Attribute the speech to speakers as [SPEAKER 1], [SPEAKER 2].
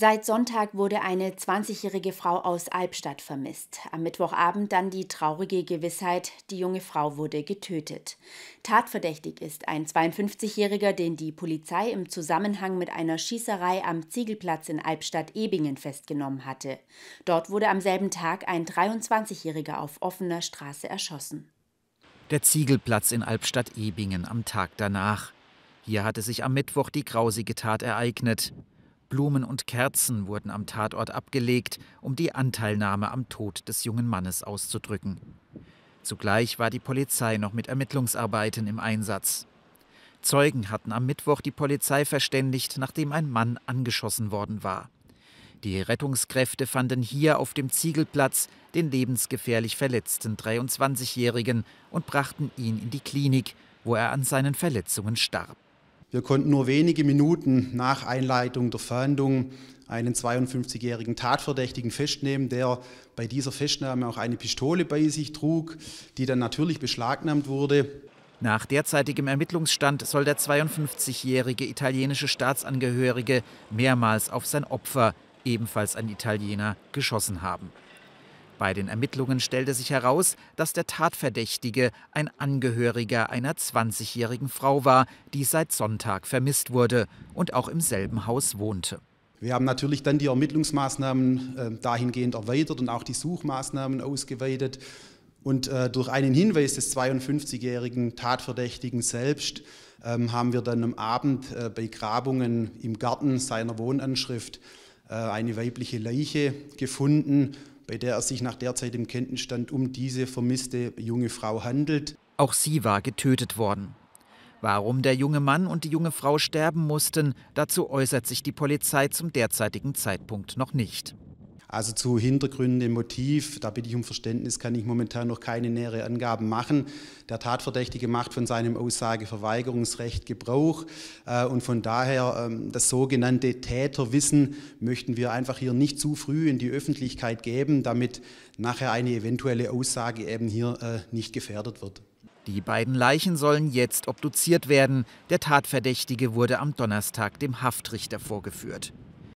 [SPEAKER 1] Seit Sonntag wurde eine 20-jährige Frau aus Albstadt vermisst. Am Mittwochabend dann die traurige Gewissheit, die junge Frau wurde getötet. Tatverdächtig ist ein 52-jähriger, den die Polizei im Zusammenhang mit einer Schießerei am Ziegelplatz in Albstadt-Ebingen festgenommen hatte. Dort wurde am selben Tag ein 23-jähriger auf offener Straße erschossen.
[SPEAKER 2] Der Ziegelplatz in Albstadt-Ebingen am Tag danach. Hier hatte sich am Mittwoch die grausige Tat ereignet. Blumen und Kerzen wurden am Tatort abgelegt, um die Anteilnahme am Tod des jungen Mannes auszudrücken. Zugleich war die Polizei noch mit Ermittlungsarbeiten im Einsatz. Zeugen hatten am Mittwoch die Polizei verständigt, nachdem ein Mann angeschossen worden war. Die Rettungskräfte fanden hier auf dem Ziegelplatz den lebensgefährlich verletzten 23-Jährigen und brachten ihn in die Klinik, wo er an seinen Verletzungen starb.
[SPEAKER 3] Wir konnten nur wenige Minuten nach Einleitung der Fahndung einen 52-jährigen Tatverdächtigen festnehmen, der bei dieser Festnahme auch eine Pistole bei sich trug, die dann natürlich beschlagnahmt wurde.
[SPEAKER 2] Nach derzeitigem Ermittlungsstand soll der 52-jährige italienische Staatsangehörige mehrmals auf sein Opfer, ebenfalls ein Italiener, geschossen haben. Bei den Ermittlungen stellte sich heraus, dass der Tatverdächtige ein Angehöriger einer 20-jährigen Frau war, die seit Sonntag vermisst wurde und auch im selben Haus wohnte.
[SPEAKER 3] Wir haben natürlich dann die Ermittlungsmaßnahmen äh, dahingehend erweitert und auch die Suchmaßnahmen ausgeweitet. Und äh, durch einen Hinweis des 52-jährigen Tatverdächtigen selbst ähm, haben wir dann am Abend äh, bei Grabungen im Garten seiner Wohnanschrift eine weibliche Leiche gefunden bei der es sich nach derzeitigem Kenntnisstand um diese vermisste junge Frau handelt.
[SPEAKER 2] Auch sie war getötet worden. Warum der junge Mann und die junge Frau sterben mussten, dazu äußert sich die Polizei zum derzeitigen Zeitpunkt noch nicht.
[SPEAKER 3] Also zu Hintergründen, Motiv, da bitte ich um Verständnis, kann ich momentan noch keine nähere Angaben machen. Der Tatverdächtige macht von seinem Aussageverweigerungsrecht Gebrauch äh, und von daher ähm, das sogenannte Täterwissen möchten wir einfach hier nicht zu früh in die Öffentlichkeit geben, damit nachher eine eventuelle Aussage eben hier äh, nicht gefährdet wird.
[SPEAKER 2] Die beiden Leichen sollen jetzt obduziert werden. Der Tatverdächtige wurde am Donnerstag dem Haftrichter vorgeführt.